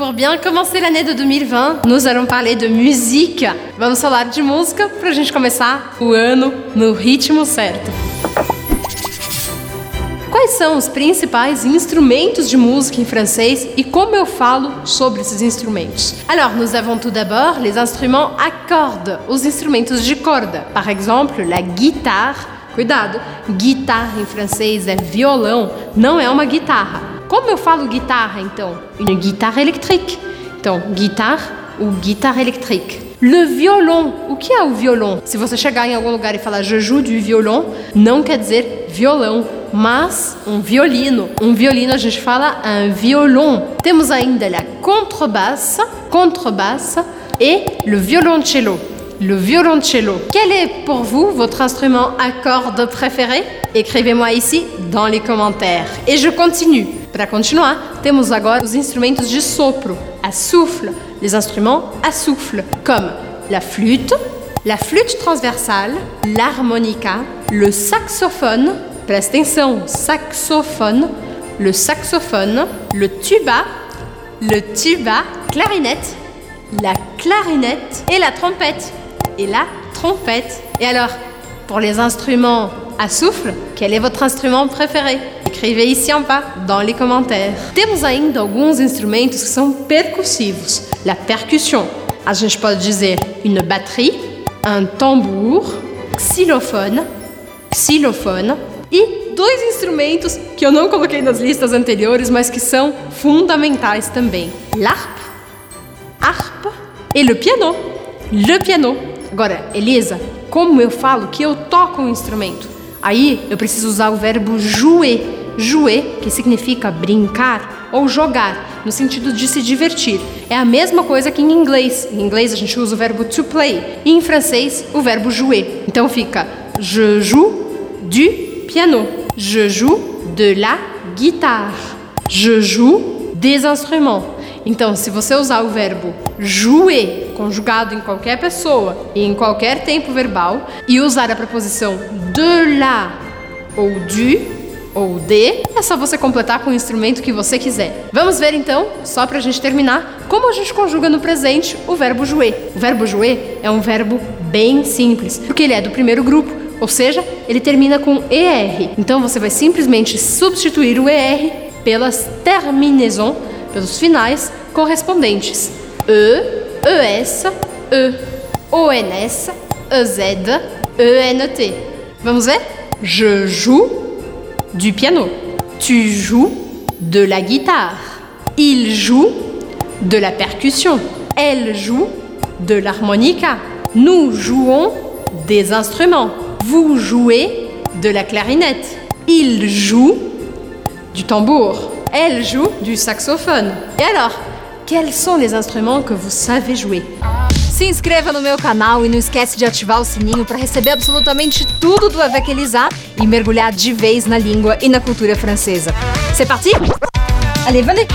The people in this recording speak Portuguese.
Pour bien commencer l'année de 2020, nous allons parler de musique. Vamos falar de música pra gente começar o ano no ritmo certo. Quais são os principais instrumentos de música em francês e como eu falo sobre esses instrumentos? Alors, nous avons tout d'abord les instruments à cordes, os instrumentos de corda. Par exemple, la guitare. Cuidado, guitarra em francês é violão, não é uma guitarra. Como eu falo guitarra então? Une guitare électrique. Então, guitare ou guitare électrique. Le violon. O que é o violon? Se você chegar em algum lugar e falar je joue du violon, não quer dizer violão, mas um violino. Um violino a gente fala un violon. Temos ainda a contrebasse, contrebasse et le violoncello. Le violoncello. Quel est pour vous votre instrument à cordes préféré? Écrivez-moi ici dans les commentaires. Et je continue. Para continuar, temos agora os instrumentos de sopro, à souffle, les instruments à souffle, comme la flûte, la flûte transversale, l'harmonica, le saxophone, preste atenção, saxophone, le saxophone, le tuba, le tuba, clarinette, la clarinette et la trompette. Et la trompette. Et alors, pour les instruments à souffle, quel est votre instrument préféré? Écrevez ici en bas, dans les commentaires. Temos ainda alguns instrumentos que são percussivos. La percussion. A gente pode dizer une batterie, un tambour, xylophone, xylophone e dois instrumentos que eu não coloquei nas listas anteriores, mas que são fundamentais também: l'harpe, harpe e le piano. Le piano. Agora, Elisa, como eu falo que eu toco um instrumento? Aí eu preciso usar o verbo jouer. Jouer, que significa brincar ou jogar, no sentido de se divertir. É a mesma coisa que em inglês. Em inglês a gente usa o verbo to play e em francês o verbo jouer. Então fica je joue du piano. Je joue de la guitare. Je joue des instruments. Então, se você usar o verbo jouer, conjugado em qualquer pessoa e em qualquer tempo verbal, e usar a preposição de la ou du ou de, é só você completar com o instrumento que você quiser. Vamos ver então, só para a gente terminar, como a gente conjuga no presente o verbo jouer. O verbo jouer é um verbo bem simples, porque ele é do primeiro grupo, ou seja, ele termina com ER. Então você vai simplesmente substituir o ER pelas terminaisons pelos finais correspondentes: E, ES, E, ONS, EZ, ENT. Vamos ver? Je joue du piano. Tu joues de la guitare. Il joue de la percussion. Elle joue de l'harmonica. Nous jouons des instruments. Vous jouez de la clarinette. Il joue du tambour. Elle joue du saxophone. Et alors, quels sont les instruments que vous savez jouer Se inscreva no meu canal e não esquece de ativar o sininho para receber absolutamente tudo do Avec Elisa e mergulhar de vez na língua e na cultura francesa. C'est parti? Allez, venez!